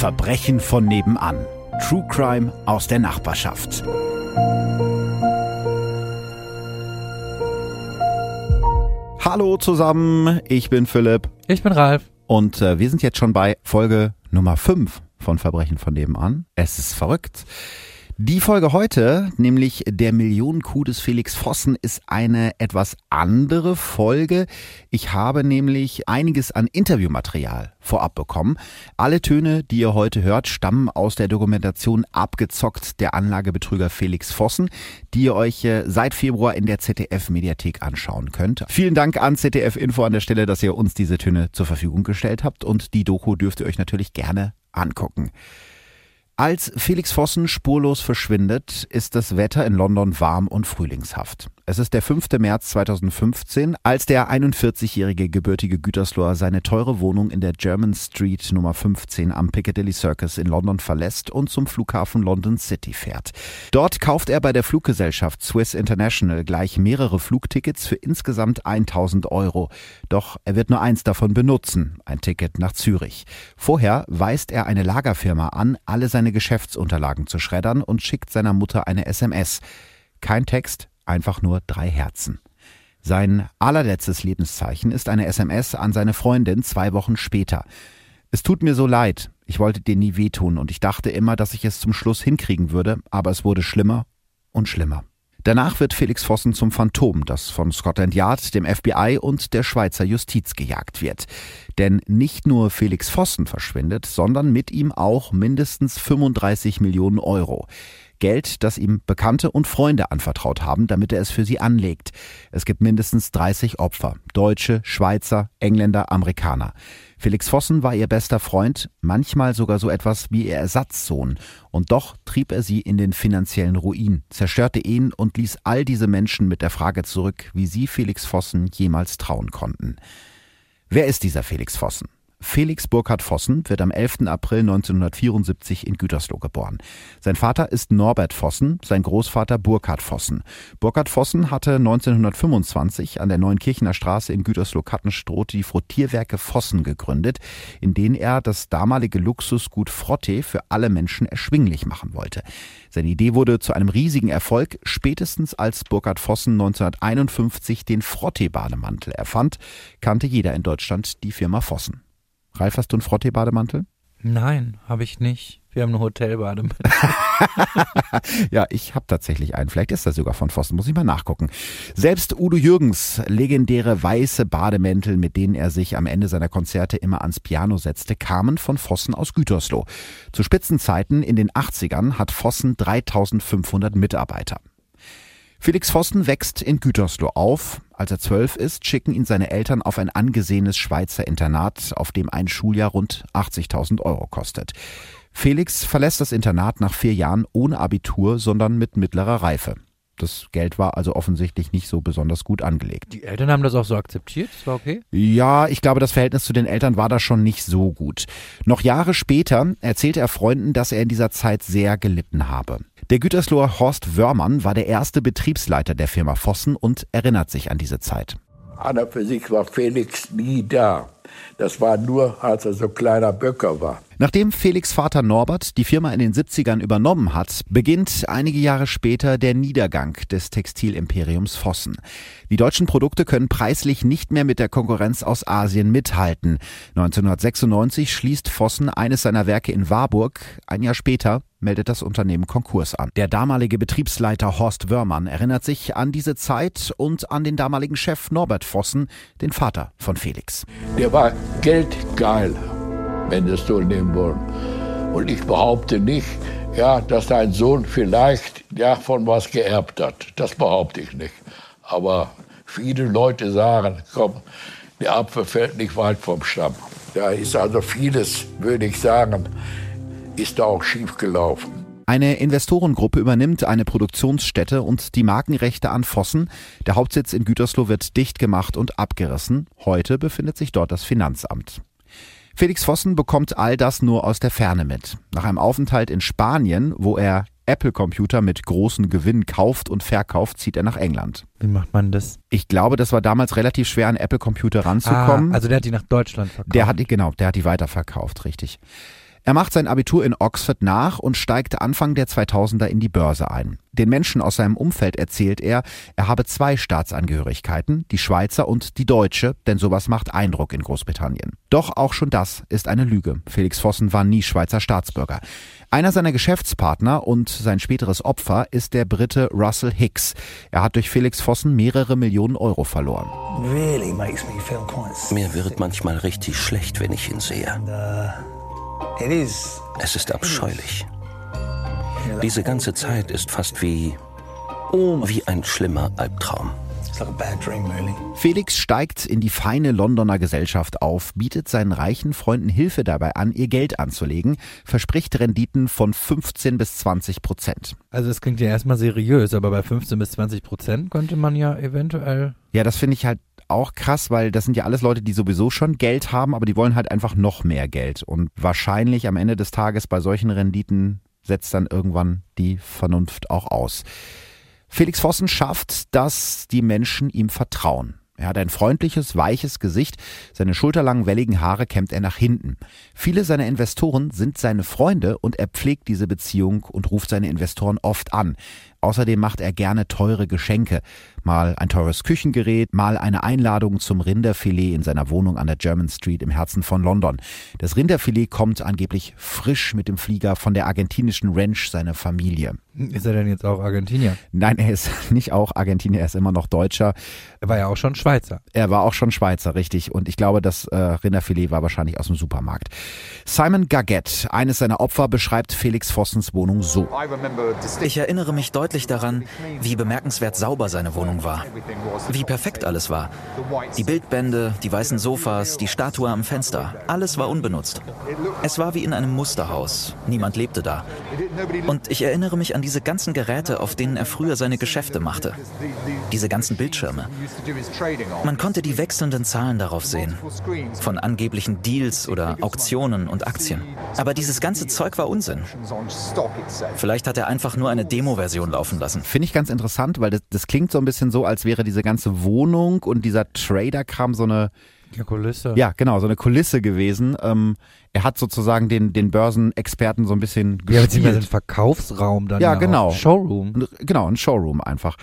Verbrechen von nebenan. True Crime aus der Nachbarschaft. Hallo zusammen, ich bin Philipp. Ich bin Ralf. Und äh, wir sind jetzt schon bei Folge Nummer 5 von Verbrechen von nebenan. Es ist verrückt. Die Folge heute, nämlich der Millionenkuh des Felix Vossen, ist eine etwas andere Folge. Ich habe nämlich einiges an Interviewmaterial vorab bekommen. Alle Töne, die ihr heute hört, stammen aus der Dokumentation Abgezockt der Anlagebetrüger Felix Vossen, die ihr euch äh, seit Februar in der ZDF-Mediathek anschauen könnt. Vielen Dank an ZDF Info an der Stelle, dass ihr uns diese Töne zur Verfügung gestellt habt und die Doku dürft ihr euch natürlich gerne angucken. Als Felix Vossen spurlos verschwindet, ist das Wetter in London warm und frühlingshaft. Es ist der 5. März 2015, als der 41-jährige gebürtige Gütersloher seine teure Wohnung in der German Street Nummer 15 am Piccadilly Circus in London verlässt und zum Flughafen London City fährt. Dort kauft er bei der Fluggesellschaft Swiss International gleich mehrere Flugtickets für insgesamt 1000 Euro. Doch er wird nur eins davon benutzen, ein Ticket nach Zürich. Vorher weist er eine Lagerfirma an, alle seine seine Geschäftsunterlagen zu schreddern und schickt seiner Mutter eine SMS. Kein Text, einfach nur drei Herzen. Sein allerletztes Lebenszeichen ist eine SMS an seine Freundin zwei Wochen später. Es tut mir so leid, ich wollte dir nie wehtun und ich dachte immer, dass ich es zum Schluss hinkriegen würde, aber es wurde schlimmer und schlimmer. Danach wird Felix Vossen zum Phantom, das von Scotland Yard, dem FBI und der Schweizer Justiz gejagt wird. Denn nicht nur Felix Vossen verschwindet, sondern mit ihm auch mindestens 35 Millionen Euro. Geld, das ihm Bekannte und Freunde anvertraut haben, damit er es für sie anlegt. Es gibt mindestens 30 Opfer. Deutsche, Schweizer, Engländer, Amerikaner. Felix Vossen war ihr bester Freund, manchmal sogar so etwas wie ihr Ersatzsohn. Und doch trieb er sie in den finanziellen Ruin, zerstörte ihn und ließ all diese Menschen mit der Frage zurück, wie sie Felix Vossen jemals trauen konnten. Wer ist dieser Felix Vossen? Felix Burkhard Vossen wird am 11. April 1974 in Gütersloh geboren. Sein Vater ist Norbert Vossen, sein Großvater Burkhard Vossen. Burkhard Vossen hatte 1925 an der Neunkirchener Straße in Gütersloh-Kattenstroth die Frottierwerke Vossen gegründet, in denen er das damalige Luxusgut Frotte für alle Menschen erschwinglich machen wollte. Seine Idee wurde zu einem riesigen Erfolg, spätestens als Burkhard Vossen 1951 den Frotte-Bademantel erfand, kannte jeder in Deutschland die Firma Vossen. Ralf, hast du einen Frottee-Bademantel? Nein, habe ich nicht. Wir haben einen Hotelbademantel. ja, ich habe tatsächlich einen. Vielleicht ist er sogar von Vossen. Muss ich mal nachgucken. Selbst Udo Jürgens legendäre weiße Bademäntel, mit denen er sich am Ende seiner Konzerte immer ans Piano setzte, kamen von Vossen aus Gütersloh. Zu Spitzenzeiten in den 80ern hat Vossen 3500 Mitarbeiter. Felix Vossen wächst in Gütersloh auf. Als er zwölf ist, schicken ihn seine Eltern auf ein angesehenes Schweizer Internat, auf dem ein Schuljahr rund 80.000 Euro kostet. Felix verlässt das Internat nach vier Jahren ohne Abitur, sondern mit mittlerer Reife. Das Geld war also offensichtlich nicht so besonders gut angelegt. Die Eltern haben das auch so akzeptiert? Das war okay? Ja, ich glaube, das Verhältnis zu den Eltern war da schon nicht so gut. Noch Jahre später erzählte er Freunden, dass er in dieser Zeit sehr gelitten habe. Der Gütersloher Horst Wörmann war der erste Betriebsleiter der Firma Vossen und erinnert sich an diese Zeit. An für sich war Felix nie da. Das war nur, als er so kleiner Böcker war. Nachdem Felix Vater Norbert die Firma in den 70ern übernommen hat, beginnt einige Jahre später der Niedergang des Textilimperiums Vossen. Die deutschen Produkte können preislich nicht mehr mit der Konkurrenz aus Asien mithalten. 1996 schließt Vossen eines seiner Werke in Warburg. Ein Jahr später meldet das Unternehmen Konkurs an. Der damalige Betriebsleiter Horst Wörmann erinnert sich an diese Zeit und an den damaligen Chef Norbert Vossen, den Vater von Felix. Der war geldgeil wenn es so nehmen wollen. Und ich behaupte nicht, ja, dass dein Sohn vielleicht ja, was geerbt hat. Das behaupte ich nicht. Aber viele Leute sagen, komm, der Apfel fällt nicht weit vom Stamm. Da ist also vieles, würde ich sagen, ist da auch schief gelaufen. Eine Investorengruppe übernimmt eine Produktionsstätte und die Markenrechte an Vossen. Der Hauptsitz in Gütersloh wird dicht gemacht und abgerissen. Heute befindet sich dort das Finanzamt. Felix Vossen bekommt all das nur aus der Ferne mit. Nach einem Aufenthalt in Spanien, wo er Apple-Computer mit großen Gewinn kauft und verkauft, zieht er nach England. Wie macht man das? Ich glaube, das war damals relativ schwer, an Apple-Computer ranzukommen. Ah, also der hat die nach Deutschland verkauft. Der hat die, genau, der hat die weiterverkauft, richtig. Er macht sein Abitur in Oxford nach und steigt Anfang der 2000er in die Börse ein. Den Menschen aus seinem Umfeld erzählt er, er habe zwei Staatsangehörigkeiten, die Schweizer und die deutsche, denn sowas macht Eindruck in Großbritannien. Doch auch schon das ist eine Lüge. Felix Vossen war nie Schweizer Staatsbürger. Einer seiner Geschäftspartner und sein späteres Opfer ist der Brite Russell Hicks. Er hat durch Felix Vossen mehrere Millionen Euro verloren. Mir wird manchmal richtig schlecht, wenn ich ihn sehe. Es ist abscheulich. Diese ganze Zeit ist fast wie, wie ein schlimmer Albtraum. Felix steigt in die feine Londoner Gesellschaft auf, bietet seinen reichen Freunden Hilfe dabei an, ihr Geld anzulegen, verspricht Renditen von 15 bis 20 Prozent. Also das klingt ja erstmal seriös, aber bei 15 bis 20 Prozent könnte man ja eventuell. Ja, das finde ich halt auch krass, weil das sind ja alles Leute, die sowieso schon Geld haben, aber die wollen halt einfach noch mehr Geld. Und wahrscheinlich am Ende des Tages bei solchen Renditen setzt dann irgendwann die Vernunft auch aus. Felix Vossen schafft, dass die Menschen ihm vertrauen. Er hat ein freundliches, weiches Gesicht, seine schulterlangen, welligen Haare kämmt er nach hinten. Viele seiner Investoren sind seine Freunde und er pflegt diese Beziehung und ruft seine Investoren oft an. Außerdem macht er gerne teure Geschenke. Mal ein teures Küchengerät, mal eine Einladung zum Rinderfilet in seiner Wohnung an der German Street im Herzen von London. Das Rinderfilet kommt angeblich frisch mit dem Flieger von der argentinischen Ranch seiner Familie. Ist er denn jetzt auch Argentinier? Nein, er ist nicht auch Argentinier, er ist immer noch Deutscher. Er war ja auch schon Schweizer. Er war auch schon Schweizer, richtig. Und ich glaube, das äh, Rinderfilet war wahrscheinlich aus dem Supermarkt. Simon Gaggett, eines seiner Opfer, beschreibt Felix Vossens Wohnung so. Ich erinnere mich deutlich daran, wie bemerkenswert sauber seine Wohnung war. Wie perfekt alles war. Die Bildbände, die weißen Sofas, die Statue am Fenster. Alles war unbenutzt. Es war wie in einem Musterhaus. Niemand lebte da. Und ich erinnere mich an diese ganzen Geräte, auf denen er früher seine Geschäfte machte. Diese ganzen Bildschirme. Man konnte die wechselnden Zahlen darauf sehen. Von angeblichen Deals oder Auktionen und Aktien. Aber dieses ganze Zeug war Unsinn. Vielleicht hat er einfach nur eine Demo-Version laufen lassen. Finde ich ganz interessant, weil das, das klingt so ein bisschen so, als wäre diese ganze Wohnung und dieser Trader-Kram so eine Ja, Kulisse. ja, genau, so eine Kulisse gewesen. Ähm, er hat sozusagen den, den Börsenexperten so ein bisschen Ja, beziehungsweise ein gespielt. Verkaufsraum dann. Ja, auch. genau. Showroom. Genau, ein Showroom einfach.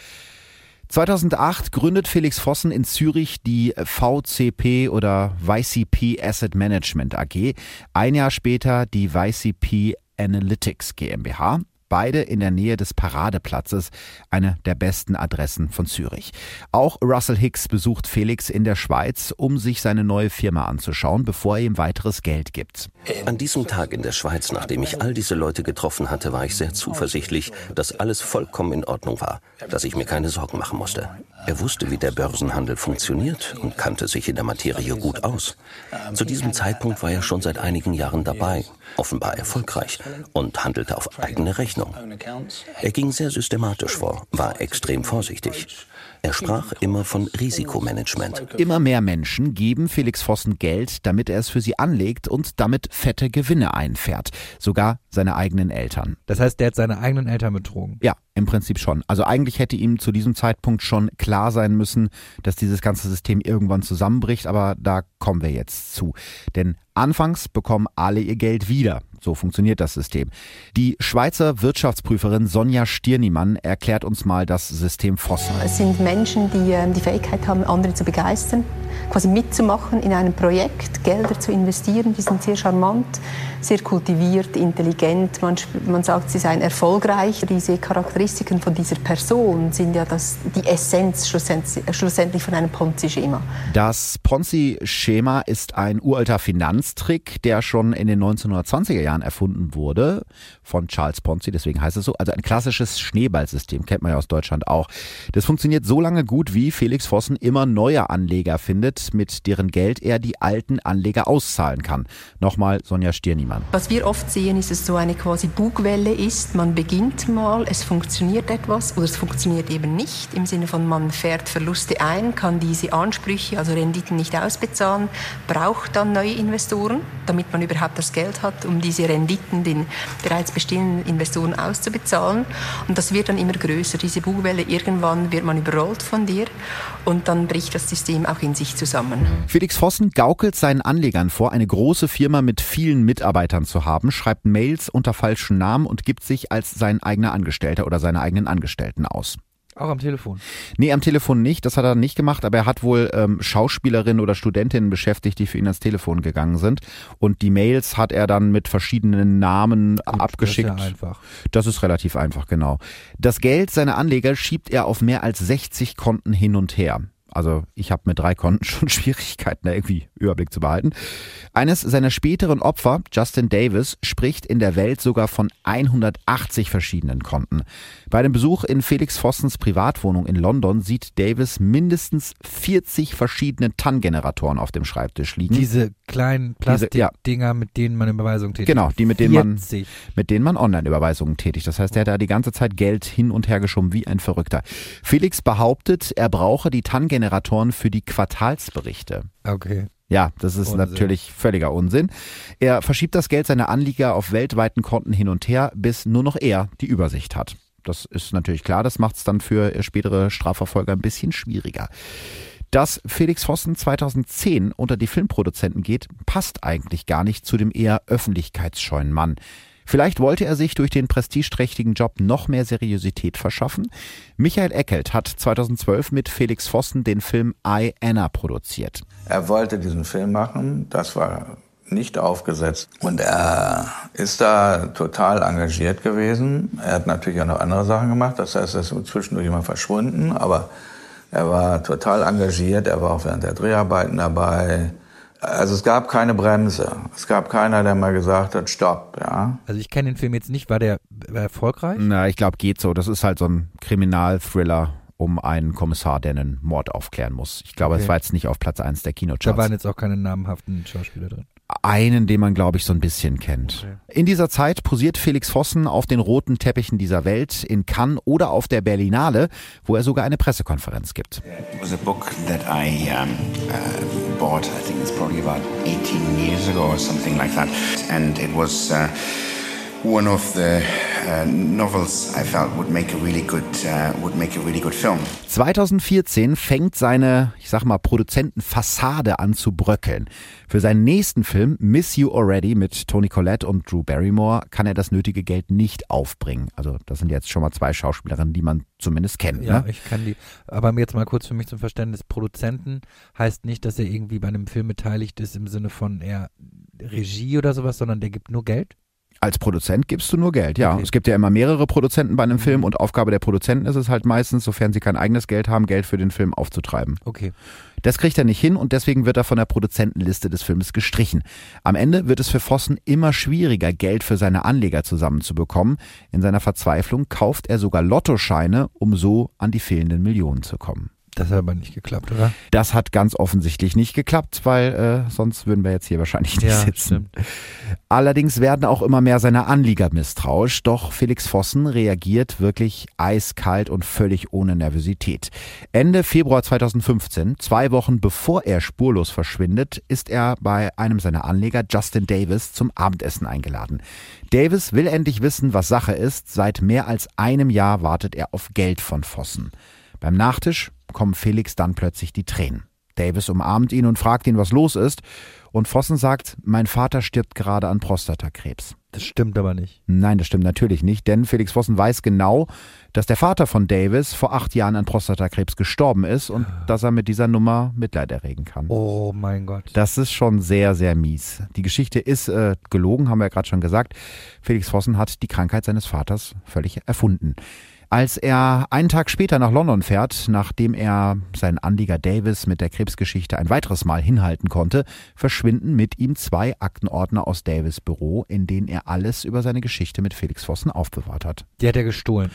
2008 gründet Felix Vossen in Zürich die VCP oder YCP Asset Management AG. Ein Jahr später die YCP Analytics GmbH. Beide in der Nähe des Paradeplatzes, eine der besten Adressen von Zürich. Auch Russell Hicks besucht Felix in der Schweiz, um sich seine neue Firma anzuschauen, bevor er ihm weiteres Geld gibt. An diesem Tag in der Schweiz, nachdem ich all diese Leute getroffen hatte, war ich sehr zuversichtlich, dass alles vollkommen in Ordnung war, dass ich mir keine Sorgen machen musste. Er wusste, wie der Börsenhandel funktioniert und kannte sich in der Materie gut aus. Zu diesem Zeitpunkt war er schon seit einigen Jahren dabei, offenbar erfolgreich und handelte auf eigene Rechnung. Er ging sehr systematisch vor, war extrem vorsichtig. Er sprach immer von Risikomanagement. Immer mehr Menschen geben Felix Vossen Geld, damit er es für sie anlegt und damit fette Gewinne einfährt. Sogar seine eigenen Eltern. Das heißt, der hat seine eigenen Eltern betrogen. Ja, im Prinzip schon. Also eigentlich hätte ihm zu diesem Zeitpunkt schon klar sein müssen, dass dieses ganze System irgendwann zusammenbricht, aber da kommen wir jetzt zu. Denn anfangs bekommen alle ihr Geld wieder. So funktioniert das System. Die Schweizer Wirtschaftsprüferin Sonja Stirnimann erklärt uns mal das System Vossen. Es sind Menschen, die ähm, die Fähigkeit haben, andere zu begeistern, quasi mitzumachen in einem Projekt, Gelder zu investieren. Die sind sehr charmant, sehr kultiviert, intelligent. Man, man sagt, sie seien erfolgreich. Diese Charakteristiken von dieser Person sind ja das, die Essenz schlussendlich, von einem Ponzi-Schema. Das Ponzi-Schema ist ein uralter Finanztrick, der schon in den 1920er Jahren erfunden wurde von Charles Ponzi, deswegen heißt es so. Also ein klassisches Schneeballsystem, kennt man ja aus Deutschland auch. Das funktioniert so lange gut, wie Felix Vossen immer neue Anleger findet, mit deren Geld er die alten Anleger auszahlen kann. Nochmal Sonja Stirniemann. Was wir oft sehen, ist, dass es so eine quasi Bugwelle ist. Man beginnt mal, es funktioniert funktioniert etwas oder es funktioniert eben nicht, im Sinne von man fährt Verluste ein, kann diese Ansprüche, also Renditen nicht ausbezahlen, braucht dann neue Investoren, damit man überhaupt das Geld hat, um diese Renditen den bereits bestehenden Investoren auszubezahlen. Und das wird dann immer größer, diese Bugwelle. Irgendwann wird man überrollt von dir und dann bricht das System auch in sich zusammen. Felix Vossen gaukelt seinen Anlegern vor, eine große Firma mit vielen Mitarbeitern zu haben, schreibt Mails unter falschen Namen und gibt sich als sein eigener Angestellter oder seine eigenen Angestellten aus. Auch am Telefon. Nee, am Telefon nicht, das hat er nicht gemacht, aber er hat wohl ähm, Schauspielerinnen oder Studentinnen beschäftigt, die für ihn ans Telefon gegangen sind. Und die Mails hat er dann mit verschiedenen Namen Gut, abgeschickt. Das ist ja einfach. Das ist relativ einfach, genau. Das Geld seiner Anleger schiebt er auf mehr als 60 Konten hin und her. Also ich habe mit drei Konten schon Schwierigkeiten, da irgendwie Überblick zu behalten. Eines seiner späteren Opfer, Justin Davis, spricht in der Welt sogar von 180 verschiedenen Konten. Bei dem Besuch in Felix Vossens Privatwohnung in London sieht Davis mindestens 40 verschiedene TAN-Generatoren auf dem Schreibtisch liegen. Diese kleinen Plastikdinger, mit denen man Überweisungen tätigt. Genau, die mit denen man 40. mit denen man Online-Überweisungen tätigt. Das heißt, er hat da die ganze Zeit Geld hin und her geschoben wie ein Verrückter. Felix behauptet, er brauche die TAN-Generatoren für die Quartalsberichte. Okay. Ja, das ist Unsinn. natürlich völliger Unsinn. Er verschiebt das Geld seiner Anlieger auf weltweiten Konten hin und her, bis nur noch er die Übersicht hat. Das ist natürlich klar, das macht es dann für spätere Strafverfolger ein bisschen schwieriger. Dass Felix Vossen 2010 unter die Filmproduzenten geht, passt eigentlich gar nicht zu dem eher öffentlichkeitsscheuen Mann. Vielleicht wollte er sich durch den prestigeträchtigen Job noch mehr Seriosität verschaffen. Michael Eckelt hat 2012 mit Felix Vossen den Film I, Anna produziert. Er wollte diesen Film machen, das war nicht aufgesetzt. Und er ist da total engagiert gewesen. Er hat natürlich auch noch andere Sachen gemacht, das heißt, er ist zwischendurch immer verschwunden, aber er war total engagiert, er war auch während der Dreharbeiten dabei. Also es gab keine Bremse. Es gab keiner, der mal gesagt hat, stopp, ja. Also ich kenne den Film jetzt nicht. War der erfolgreich? Na, ich glaube, geht so. Das ist halt so ein Kriminalthriller um einen Kommissar, der einen Mord aufklären muss. Ich glaube, es Okay. war jetzt nicht auf Platz 1 der Da Kinocharts. waren jetzt auch keine namhaften Schauspieler drin. Einen, den man, glaube ich, so ein bisschen kennt. In dieser Zeit posiert Felix Vossen auf den roten Teppichen dieser Welt, in Cannes oder auf der Berlinale, wo er sogar eine Pressekonferenz gibt. It was a book that I um, uh, bought, I think it's probably about 18 years ago or something like that. And it was uh, one of the uh, novels I felt would make a really good, uh, would make a really good film. 2014 fängt seine, ich sag mal, Produzentenfassade an zu bröckeln. Für seinen nächsten Film Miss You Already mit Tony Collette und Drew Barrymore kann er das nötige Geld nicht aufbringen. Also das sind jetzt schon mal zwei Schauspielerinnen, die man zumindest kennt. Ja, ne? ich kann die. Aber mir jetzt mal kurz für mich zum Verständnis. Produzenten heißt nicht, dass er irgendwie bei einem Film beteiligt ist im Sinne von eher Regie oder sowas, sondern der gibt nur Geld? Als Produzent gibst du nur Geld, ja. Okay. Es gibt ja immer mehrere Produzenten bei einem Film und Aufgabe der Produzenten ist es halt meistens, sofern sie kein eigenes Geld haben, Geld für den Film aufzutreiben. Okay. Das kriegt er nicht hin und deswegen wird er von der Produzentenliste des Filmes gestrichen. Am Ende wird es für Vossen immer schwieriger, Geld für seine Anleger zusammenzubekommen. In seiner Verzweiflung kauft er sogar Lottoscheine, um so an die fehlenden Millionen zu kommen. Das hat aber nicht geklappt, oder? Das hat ganz offensichtlich nicht geklappt, weil äh, sonst würden wir jetzt hier wahrscheinlich nicht Ja, sitzen. Allerdings werden auch immer mehr seiner Anlieger misstrauisch, doch Felix Vossen reagiert wirklich eiskalt und völlig ohne Nervosität. Ende Februar 2015, zwei Wochen bevor er spurlos verschwindet, ist er bei einem seiner Anleger, Justin Davis, zum Abendessen eingeladen. Davis will endlich wissen, was Sache ist. Seit mehr als einem Jahr wartet er auf Geld von Vossen. Beim Nachtisch kommen Felix dann plötzlich die Tränen. Davis umarmt ihn und fragt ihn, was los ist. Und Vossen sagt, mein Vater stirbt gerade an Prostatakrebs. Das stimmt aber nicht. Nein, das stimmt natürlich nicht, denn Felix Vossen weiß genau, dass der Vater von Davis vor acht Jahren an Prostatakrebs gestorben ist und dass er mit dieser Nummer Mitleid erregen kann. Oh mein Gott. Das ist schon sehr, sehr mies. Die Geschichte ist äh, gelogen, haben wir ja gerade schon gesagt. Felix Vossen hat die Krankheit seines Vaters völlig erfunden. Als er einen Tag später nach London fährt, nachdem er seinen Anlieger Davis mit der Krebsgeschichte ein weiteres Mal hinhalten konnte, verschwinden mit ihm zwei Aktenordner aus Davis Büro, in denen er alles über seine Geschichte mit Felix Vossen aufbewahrt hat. Die hat er gestohlen.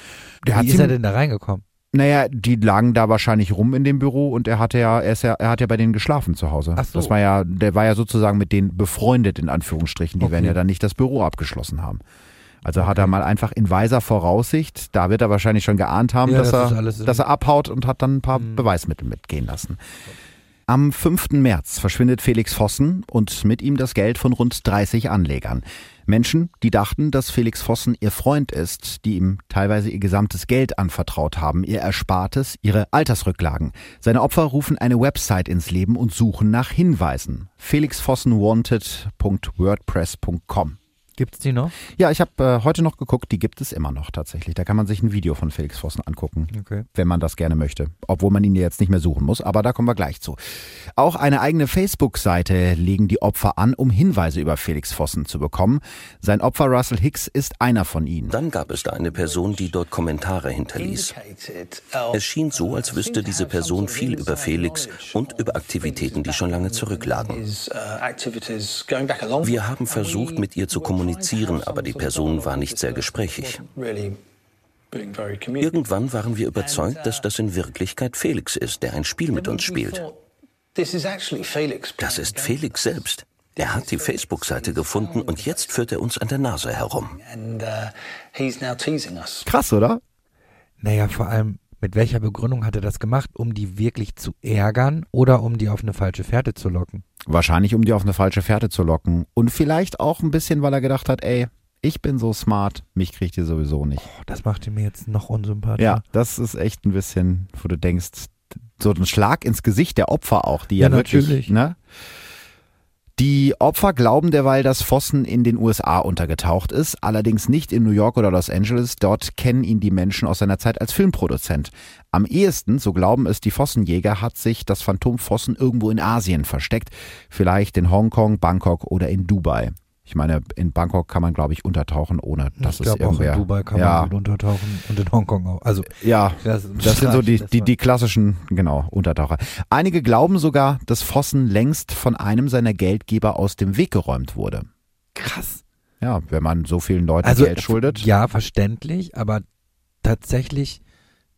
Der Wie hat ist er denn da reingekommen? Naja, die lagen da wahrscheinlich rum in dem Büro und er hatte ja, er, ist ja, er hat ja bei denen geschlafen zu Hause. Ach so. Das war ja, der war ja sozusagen mit denen befreundet in Anführungsstrichen. Die Okay. werden ja dann nicht das Büro abgeschlossen haben. Also hat er mal einfach in weiser Voraussicht, da wird er wahrscheinlich schon geahnt haben, Ja, dass, das er, dass er abhaut und hat dann ein paar Mhm. Beweismittel mitgehen lassen. Am 5. März verschwindet Felix Vossen und mit ihm das Geld von rund 30 Anlegern. Menschen, die dachten, dass Felix Vossen ihr Freund ist, die ihm teilweise ihr gesamtes Geld anvertraut haben, ihr Erspartes, ihre Altersrücklagen. Seine Opfer rufen eine Website ins Leben und suchen nach Hinweisen. felixvossenwanted.wordpress.com Gibt's die noch? Ja, ich habe äh, heute noch geguckt, die gibt es immer noch tatsächlich. Da kann man sich ein Video von Felix Vossen angucken, Okay. wenn man das gerne möchte. Obwohl man ihn jetzt nicht mehr suchen muss, aber da kommen wir gleich zu. Auch eine eigene Facebook-Seite legen die Opfer an, um Hinweise über Felix Vossen zu bekommen. Sein Opfer Russell Hicks ist einer von ihnen. Dann gab es da eine Person, die dort Kommentare hinterließ. Es schien so, als wüsste diese Person viel über Felix und über Aktivitäten, die schon lange zurücklagen. Wir haben versucht, mit ihr zu kommunizieren, aber die Person war nicht sehr gesprächig. Irgendwann waren wir überzeugt, dass das in Wirklichkeit Felix ist, der ein Spiel mit uns spielt. Das ist Felix selbst. Er hat die Facebook-Seite gefunden und jetzt führt er uns an der Nase herum. Krass, oder? Naja, vor allem, mit welcher Begründung hat er das gemacht? Um die wirklich zu ärgern oder um die auf eine falsche Fährte zu locken? Wahrscheinlich, um die auf eine falsche Fährte zu locken. Und vielleicht auch ein bisschen, weil er gedacht hat, ey, ich bin so smart, mich kriegt ihr sowieso nicht. Oh, das macht ihn mir jetzt noch unsympathischer. Ja, das ist echt ein bisschen, wo du denkst, so ein Schlag ins Gesicht der Opfer auch, die ja, Ja, wirklich, natürlich. ne? Die Opfer glauben derweil, dass Vossen in den USA untergetaucht ist, allerdings nicht in New York oder Los Angeles. Dort kennen ihn die Menschen aus seiner Zeit als Filmproduzent. Am ehesten, so glauben es die Vossenjäger, hat sich das Phantom Vossen irgendwo in Asien versteckt. Vielleicht in Hongkong, Bangkok oder in Dubai. Ich meine, in Bangkok kann man, glaube ich, untertauchen, ohne dass ich es glaube auch irgendwer. in Dubai kann ja, man gut untertauchen und in Hongkong auch. Also ja, das, das sind so die, die, die klassischen, genau, Untertaucher. Einige glauben sogar, dass Vossen längst von einem seiner Geldgeber aus dem Weg geräumt wurde. krass. Ja, wenn man so vielen Leuten Also Geld schuldet. ja, verständlich, aber tatsächlich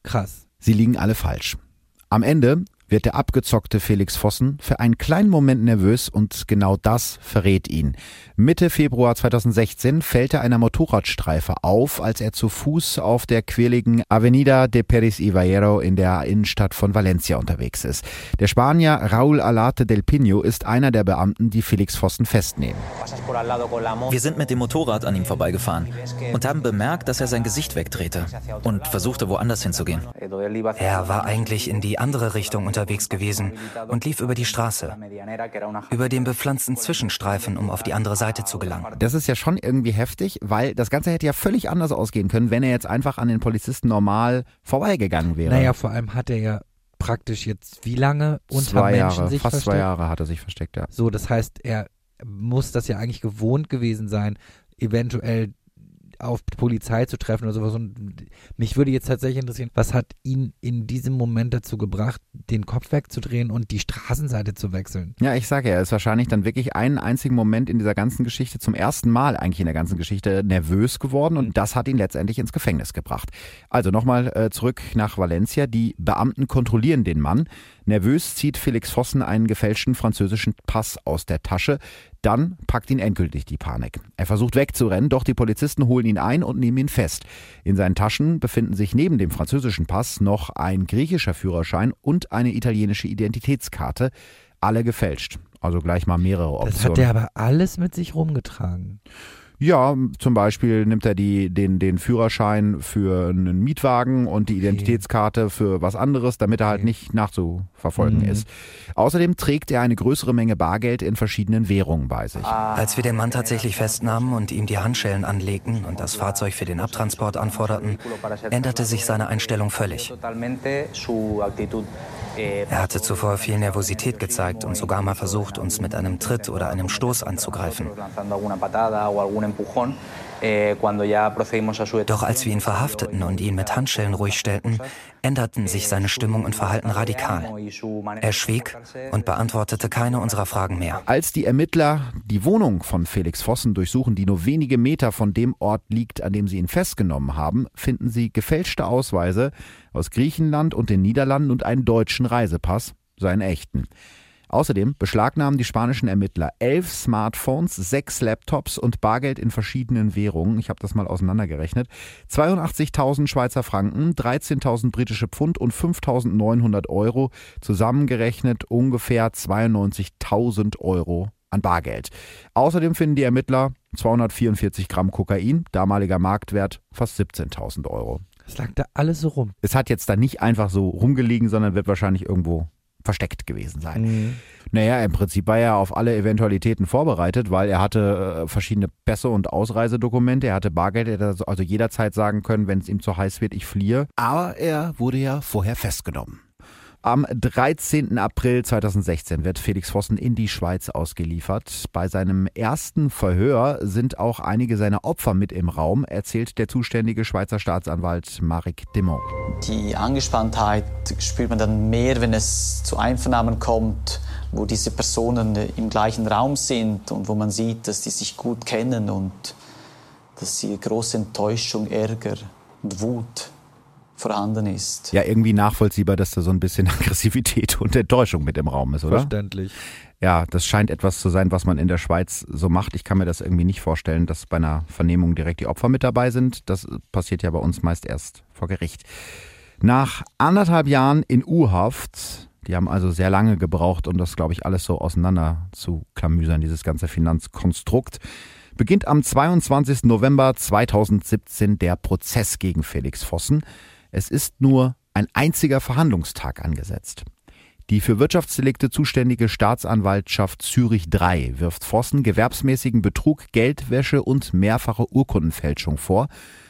krass. Sie liegen alle falsch. Am Ende wird der abgezockte Felix Vossen für einen kleinen Moment nervös und genau das verrät ihn. Mitte Februar 2016 fällt er einer Motorradstreife auf, als er zu Fuß auf der quirligen Avenida de Peris y Vallejo in der Innenstadt von Valencia unterwegs ist. Der Spanier Raúl Alate del Pino ist einer der Beamten, die Felix Vossen festnehmen. Wir sind mit dem Motorrad an ihm vorbeigefahren und haben bemerkt, dass er sein Gesicht wegdrehte und versuchte woanders hinzugehen. Er war eigentlich in die andere Richtung unterwegs gewesen und lief über die Straße, über den bepflanzten Zwischenstreifen, um auf die andere Seite zu gelangen. Das ist ja schon irgendwie heftig, weil das Ganze hätte ja völlig anders ausgehen können, wenn er jetzt einfach an den Polizisten normal vorbeigegangen wäre. Naja, vor allem hat er ja praktisch jetzt wie lange unter zwei Menschen Jahre, sich fast versteckt? zwei Jahre hat er sich versteckt, ja. So, das heißt, er muss das ja eigentlich gewohnt gewesen sein, eventuell auf Polizei zu treffen oder sowas. Und mich würde jetzt tatsächlich interessieren, was hat ihn in diesem Moment dazu gebracht, den Kopf wegzudrehen und die Straßenseite zu wechseln? Ja, ich sage ja, er ist wahrscheinlich dann wirklich einen einzigen Moment in dieser ganzen Geschichte zum ersten Mal eigentlich in der ganzen Geschichte nervös geworden und das hat ihn letztendlich ins Gefängnis gebracht. Also nochmal äh, zurück nach Valencia. Die Beamten kontrollieren den Mann. Nervös zieht Felix Vossen einen gefälschten französischen Pass aus der Tasche. Dann packt ihn endgültig die Panik. Er versucht wegzurennen, doch die Polizisten holen ihn ein und nehmen ihn fest. In seinen Taschen befinden sich neben dem französischen Pass noch ein griechischer Führerschein und eine italienische Identitätskarte. Alle gefälscht. Also gleich mal mehrere Optionen. Das hat er aber alles mit sich rumgetragen. Ja, zum Beispiel nimmt er die, den, den Führerschein für einen Mietwagen und die Identitätskarte für was anderes, damit er halt nicht nachzuverfolgen Mhm. ist. Außerdem trägt er eine größere Menge Bargeld in verschiedenen Währungen bei sich. Als wir den Mann tatsächlich festnahmen und ihm die Handschellen anlegten und das Fahrzeug für den Abtransport anforderten, änderte sich seine Einstellung völlig. Er hatte zuvor viel Nervosität gezeigt und sogar mal versucht, uns mit einem Tritt oder einem Stoß anzugreifen. Doch als wir ihn verhafteten und ihn mit Handschellen ruhig stellten, änderten sich seine Stimmung und Verhalten radikal. Er schwieg und beantwortete keine unserer Fragen mehr. Als die Ermittler die Wohnung von Felix Vossen durchsuchen, die nur wenige Meter von dem Ort liegt, an dem sie ihn festgenommen haben, finden sie gefälschte Ausweise aus Griechenland und den Niederlanden und einen deutschen Reisepass, seinen echten. Außerdem beschlagnahmen die spanischen Ermittler elf Smartphones, sechs Laptops und Bargeld in verschiedenen Währungen. Ich habe das mal auseinandergerechnet. 82.000 Schweizer Franken, 13.000 britische Pfund und 5.900 Euro. Zusammengerechnet ungefähr 92.000 Euro an Bargeld. Außerdem finden die Ermittler 244 Gramm Kokain, damaliger Marktwert fast 17.000 Euro. Das lag da alles so rum. Es hat jetzt da nicht einfach so rumgelegen, sondern wird wahrscheinlich irgendwo versteckt gewesen sein. Mhm. Naja, im Prinzip war er auf alle Eventualitäten vorbereitet, weil er hatte äh, verschiedene Pässe und Ausreisedokumente, er hatte Bargeld, er hätte also jederzeit sagen können, wenn es ihm zu heiß wird, ich fliehe. Aber er wurde ja vorher festgenommen. Am 13. April 2016 wird Felix Vossen in die Schweiz ausgeliefert. Bei seinem ersten Verhör sind auch einige seiner Opfer mit im Raum, erzählt der zuständige Schweizer Staatsanwalt Marek Demont. Die Angespanntheit spürt man dann mehr, wenn es zu Einvernahmen kommt, wo diese Personen im gleichen Raum sind und wo man sieht, dass die sich gut kennen und dass sie große Enttäuschung, Ärger und Wut vorhanden ist. Ja, irgendwie nachvollziehbar, dass da so ein bisschen Aggressivität und Enttäuschung mit im Raum ist, oder? Verständlich. Ja, das scheint etwas zu sein, was man in der Schweiz so macht. Ich kann mir das irgendwie nicht vorstellen, dass bei einer Vernehmung direkt die Opfer mit dabei sind. Das passiert ja bei uns meist erst vor Gericht. Nach anderthalb Jahren in U-Haft, die haben also sehr lange gebraucht, um das, glaube ich, alles so auseinander zu klamüsern, dieses ganze Finanzkonstrukt, beginnt am 22. November 2017 der Prozess gegen Felix Vossen. Es ist nur ein einziger Verhandlungstag angesetzt. Die für Wirtschaftsdelikte zuständige Staatsanwaltschaft Zürich III wirft Vossen gewerbsmäßigen Betrug, Geldwäsche und mehrfache Urkundenfälschung vor.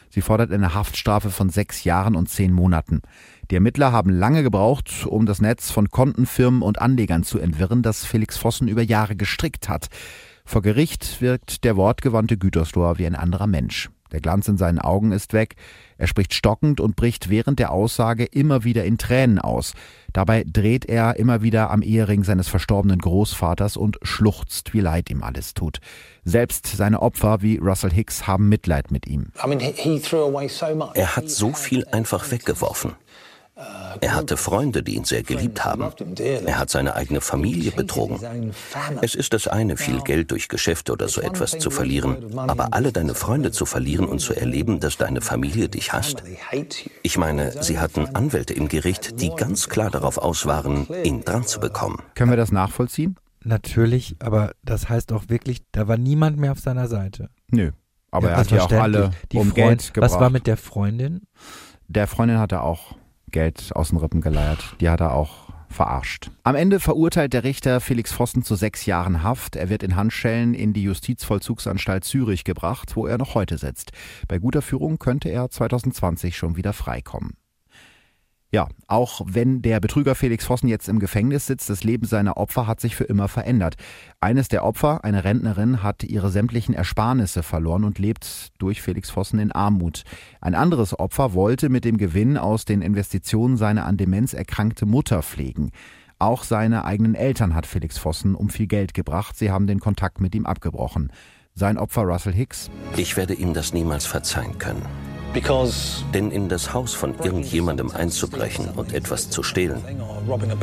Sie fordert eine Haftstrafe von sechs Jahren und zehn Monaten. Die Ermittler haben lange gebraucht, um das Netz von Kontenfirmen und Anlegern zu entwirren, das Felix Vossen über Jahre gestrickt hat. Vor Gericht wirkt der wortgewandte Gütersloher wie ein anderer Mensch. Der Glanz in seinen Augen ist weg. Er spricht stockend und bricht während der Aussage immer wieder in Tränen aus. Dabei dreht er immer wieder am Ehering seines verstorbenen Großvaters und schluchzt, wie leid ihm alles tut. Selbst seine Opfer wie Russell Hicks haben Mitleid mit ihm. Er hat so viel einfach weggeworfen. Er hatte Freunde, die ihn sehr geliebt haben. Er hat seine eigene Familie betrogen. Es ist das eine, viel Geld durch Geschäfte oder so etwas zu verlieren, aber alle deine Freunde zu verlieren und zu erleben, dass deine Familie dich hasst. Ich meine, sie hatten Anwälte im Gericht, die ganz klar darauf aus waren, ihn dran zu bekommen. Können wir das nachvollziehen? Natürlich, aber das heißt auch wirklich, da war niemand mehr auf seiner Seite. Nö. Aber Ja, er hat ja auch alle. Die um Freund- Geld gebracht. Was war mit der Freundin? Der Freundin hat er auch Geld aus den Rippen geleiert. Die hat er auch verarscht. Am Ende verurteilt der Richter Felix Vossen zu sechs Jahren Haft. Er wird in Handschellen in die Justizvollzugsanstalt Zürich gebracht, wo er noch heute sitzt. Bei guter Führung könnte er 2020 schon wieder freikommen. Ja, auch wenn der Betrüger Felix Vossen jetzt im Gefängnis sitzt, das Leben seiner Opfer hat sich für immer verändert. Eines der Opfer, eine Rentnerin, hat ihre sämtlichen Ersparnisse verloren und lebt durch Felix Vossen in Armut. Ein anderes Opfer wollte mit dem Gewinn aus den Investitionen seine an Demenz erkrankte Mutter pflegen. Auch seine eigenen Eltern hat Felix Vossen um viel Geld gebracht. Sie haben den Kontakt mit ihm abgebrochen. Sein Opfer Russell Hicks Ich werde ihm das niemals verzeihen können. Denn in das Haus von irgendjemandem einzubrechen und etwas zu stehlen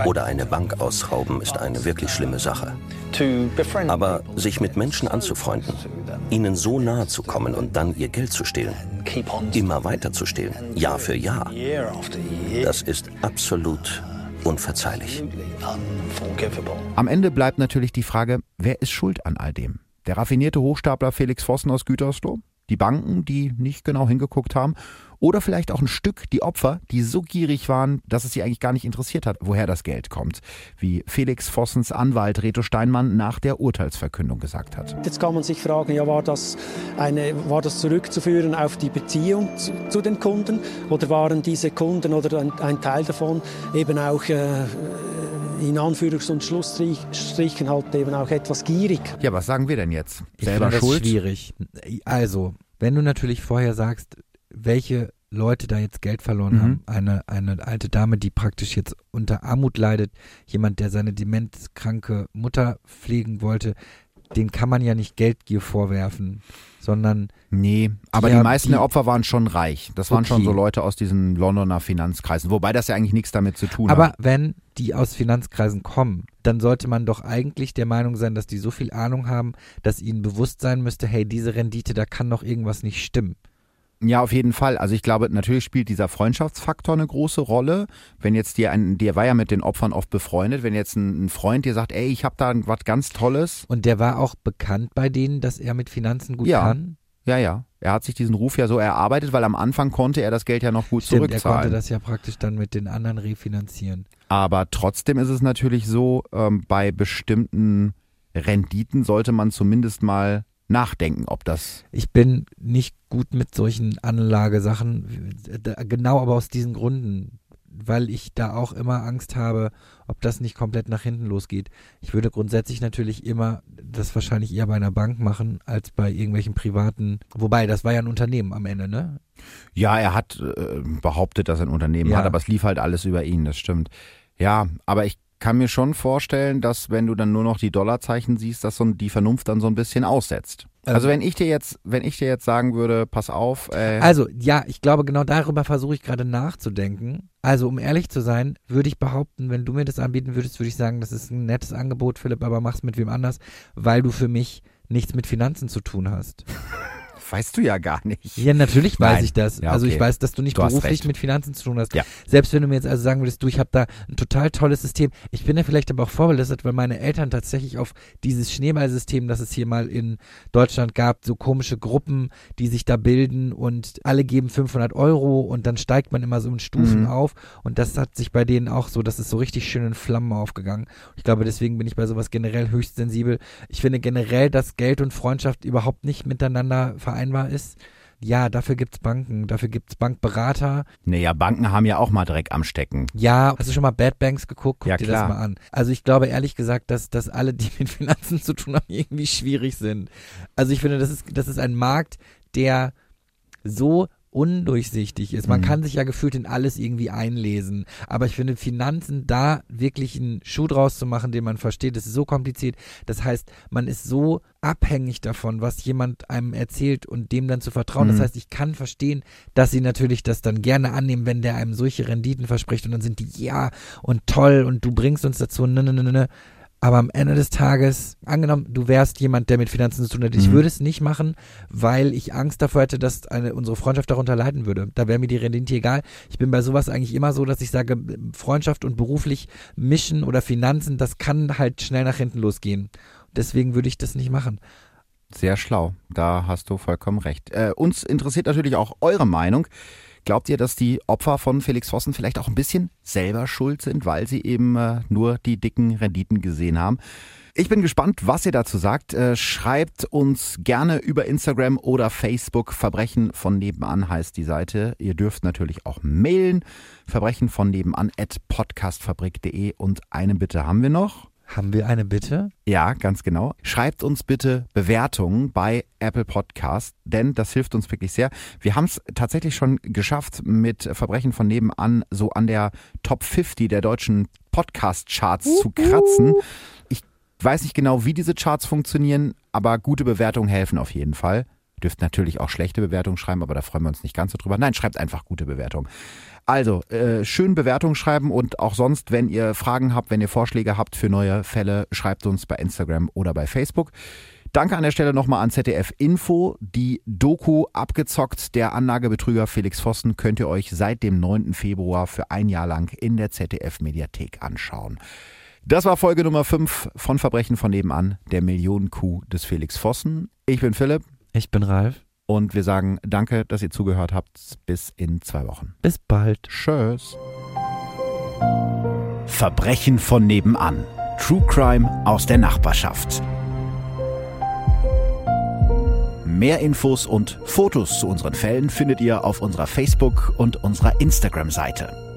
oder eine Bank ausrauben ist eine wirklich schlimme Sache. Aber sich mit Menschen anzufreunden, ihnen so nahe zu kommen und dann ihr Geld zu stehlen, immer weiter zu stehlen, Jahr für Jahr, das ist absolut unverzeihlich. Am Ende bleibt natürlich die Frage, wer ist schuld an all dem? Der raffinierte Hochstapler Felix Vossen aus Gütersloh? Die Banken, die nicht genau hingeguckt haben? Oder vielleicht auch ein Stück die Opfer, die so gierig waren, dass es sie eigentlich gar nicht interessiert hat, woher das Geld kommt? Wie Felix Vossens Anwalt Reto Steinmann nach der Urteilsverkündung gesagt hat. Jetzt kann man sich fragen, ja, war das, eine, war das zurückzuführen auf die Beziehung zu, zu den Kunden oder waren diese Kunden oder ein, ein Teil davon eben auch äh, in Anführungs- und Schlussstrichen halt eben auch etwas gierig? Ja, was sagen wir denn jetzt? Ich Selber finde das schuld? schwierig. Also, wenn du natürlich vorher sagst, welche Leute da jetzt Geld verloren Mhm. haben, eine, eine alte Dame, die praktisch jetzt unter Armut leidet, jemand, der seine demenzkranke Mutter pflegen wollte, den kann man ja nicht Geldgier vorwerfen, sondern Nee, aber Ja, die meisten die- der Opfer waren schon reich. Das waren schon Okay. so Leute aus diesen Londoner Finanzkreisen, wobei das ja eigentlich nichts damit zu tun Aber hat. wenn die aus Finanzkreisen kommen, dann sollte man doch eigentlich der Meinung sein, dass die so viel Ahnung haben, dass ihnen bewusst sein müsste, hey, diese Rendite, da kann doch irgendwas nicht stimmen. Ja, auf jeden Fall. Also ich glaube, natürlich spielt dieser Freundschaftsfaktor eine große Rolle. Wenn jetzt dir ein, der war ja mit den Opfern oft befreundet, wenn jetzt ein, ein Freund dir sagt, ey, ich habe da was ganz Tolles. Und der war auch bekannt bei denen, dass er mit Finanzen gut Ja. kann. Ja, ja. Er hat sich diesen Ruf ja so erarbeitet, weil am Anfang konnte er das Geld ja noch gut Stimmt, er konnte zurückzahlen. das ja praktisch dann mit den anderen refinanzieren. Aber trotzdem ist es natürlich so, ähm, bei bestimmten Renditen sollte man zumindest mal nachdenken, ob das Ich bin nicht gut mit solchen Anlagesachen, genau aber aus diesen Gründen, weil ich da auch immer Angst habe, ob das nicht komplett nach hinten losgeht. Ich würde grundsätzlich natürlich immer das wahrscheinlich eher bei einer Bank machen, als bei irgendwelchen privaten, wobei das war ja ein Unternehmen am Ende, ne? Ja, er hat äh, behauptet, dass er ein Unternehmen Ja. hat, aber es lief halt alles über ihn, das stimmt. Ja, aber ich kann mir schon vorstellen, dass wenn du dann nur noch die Dollarzeichen siehst, dass so die Vernunft dann so ein bisschen aussetzt. Ähm. Also wenn ich dir jetzt, wenn ich dir jetzt sagen würde, pass auf, äh, Also, ja, ich glaube, genau darüber versuche ich gerade nachzudenken. Also, um ehrlich zu sein, würde ich behaupten, wenn du mir das anbieten würdest, würde ich sagen, das ist ein nettes Angebot, Philipp, aber mach's mit wem anders, weil du für mich nichts mit Finanzen zu tun hast. weißt du ja gar nicht. Ja, natürlich weiß Nein. ich das. Ja, Also ich okay. weiß, dass du nicht Du beruflich mit Finanzen zu tun hast. Ja. Selbst wenn du mir jetzt also sagen würdest, du, ich habe da ein total tolles System. Ich bin da vielleicht aber auch vorbelastet, weil meine Eltern tatsächlich auf dieses Schneeballsystem, das es hier mal in Deutschland gab, so komische Gruppen, die sich da bilden und alle geben 500 Euro und dann steigt man immer so in Stufen Mhm. auf und das hat sich bei denen auch so, das ist so richtig schön in Flammen aufgegangen. Ich glaube, deswegen bin ich bei sowas generell höchst sensibel. Ich finde generell, dass Geld und Freundschaft überhaupt nicht miteinander vereinbar ist. Ja, dafür gibt's Banken, dafür gibt's Bankberater. Naja, Banken haben ja auch mal Dreck am Stecken. Ja, hast du schon mal Bad Banks geguckt? Guck Ja, dir klar. das mal an. Also ich glaube ehrlich gesagt, dass, dass alle, die mit Finanzen zu tun haben, irgendwie schwierig sind. Also ich finde, das ist, das ist ein Markt, der so undurchsichtig ist. Man Mhm. kann sich ja gefühlt in alles irgendwie einlesen. Aber ich finde, Finanzen da wirklich einen Schuh draus zu machen, den man versteht, das ist so kompliziert. Das heißt, man ist so abhängig davon, was jemand einem erzählt und dem dann zu vertrauen. Das Mhm. heißt, ich kann verstehen, dass sie natürlich das dann gerne annehmen, wenn der einem solche Renditen verspricht und dann sind die ja und toll und du bringst uns dazu, ne, ne, ne, ne. Aber am Ende des Tages, angenommen, du wärst jemand, der mit Finanzen zu tun hat, ich Mhm. würde es nicht machen, weil ich Angst davor hätte, dass eine, unsere Freundschaft darunter leiden würde. Da wäre mir die Rendite egal. Ich bin bei sowas eigentlich immer so, dass ich sage, Freundschaft und beruflich mischen oder Finanzen, das kann halt schnell nach hinten losgehen. Deswegen würde ich das nicht machen. Sehr schlau. Da hast du vollkommen recht. Äh, uns interessiert natürlich auch eure Meinung. Glaubt ihr, dass die Opfer von Felix Vossen vielleicht auch ein bisschen selber schuld sind, weil sie eben äh, nur die dicken Renditen gesehen haben? Ich bin gespannt, was ihr dazu sagt. Äh, schreibt uns gerne über Instagram oder Facebook. Verbrechen von nebenan heißt die Seite. Ihr dürft natürlich auch mailen. Verbrechen von nebenan at podcastfabrik.de. Und eine Bitte haben wir noch. Haben wir eine Bitte? Ja, ganz genau. Schreibt uns bitte Bewertungen bei Apple Podcast, denn das hilft uns wirklich sehr. Wir haben es tatsächlich schon geschafft, mit Verbrechen von nebenan so an der Top 50 der deutschen Podcast-Charts zu kratzen. Ich weiß nicht genau, wie diese Charts funktionieren, aber gute Bewertungen helfen auf jeden Fall. Dürft natürlich auch schlechte Bewertungen schreiben, aber da freuen wir uns nicht ganz so drüber. Nein, schreibt einfach gute Bewertungen. Also, äh, schön Bewertungen schreiben und auch sonst, wenn ihr Fragen habt, wenn ihr Vorschläge habt für neue Fälle, schreibt uns bei Instagram oder bei Facebook. Danke an der Stelle nochmal an ZDF Info. Die Doku Abgezockt der Anlagebetrüger Felix Vossen könnt ihr euch seit dem 9. Februar für ein Jahr lang in der ZDF Mediathek anschauen. Das war Folge Nummer 5 von Verbrechen von nebenan, der Millionenkuh des Felix Vossen. Ich bin Philipp Ich bin Ralf. und wir sagen danke, dass ihr zugehört habt. Bis in zwei Wochen. Bis bald. Tschüss. Verbrechen von nebenan. True Crime aus der Nachbarschaft. Mehr Infos und Fotos zu unseren Fällen findet ihr auf unserer Facebook- und unserer Instagram-Seite.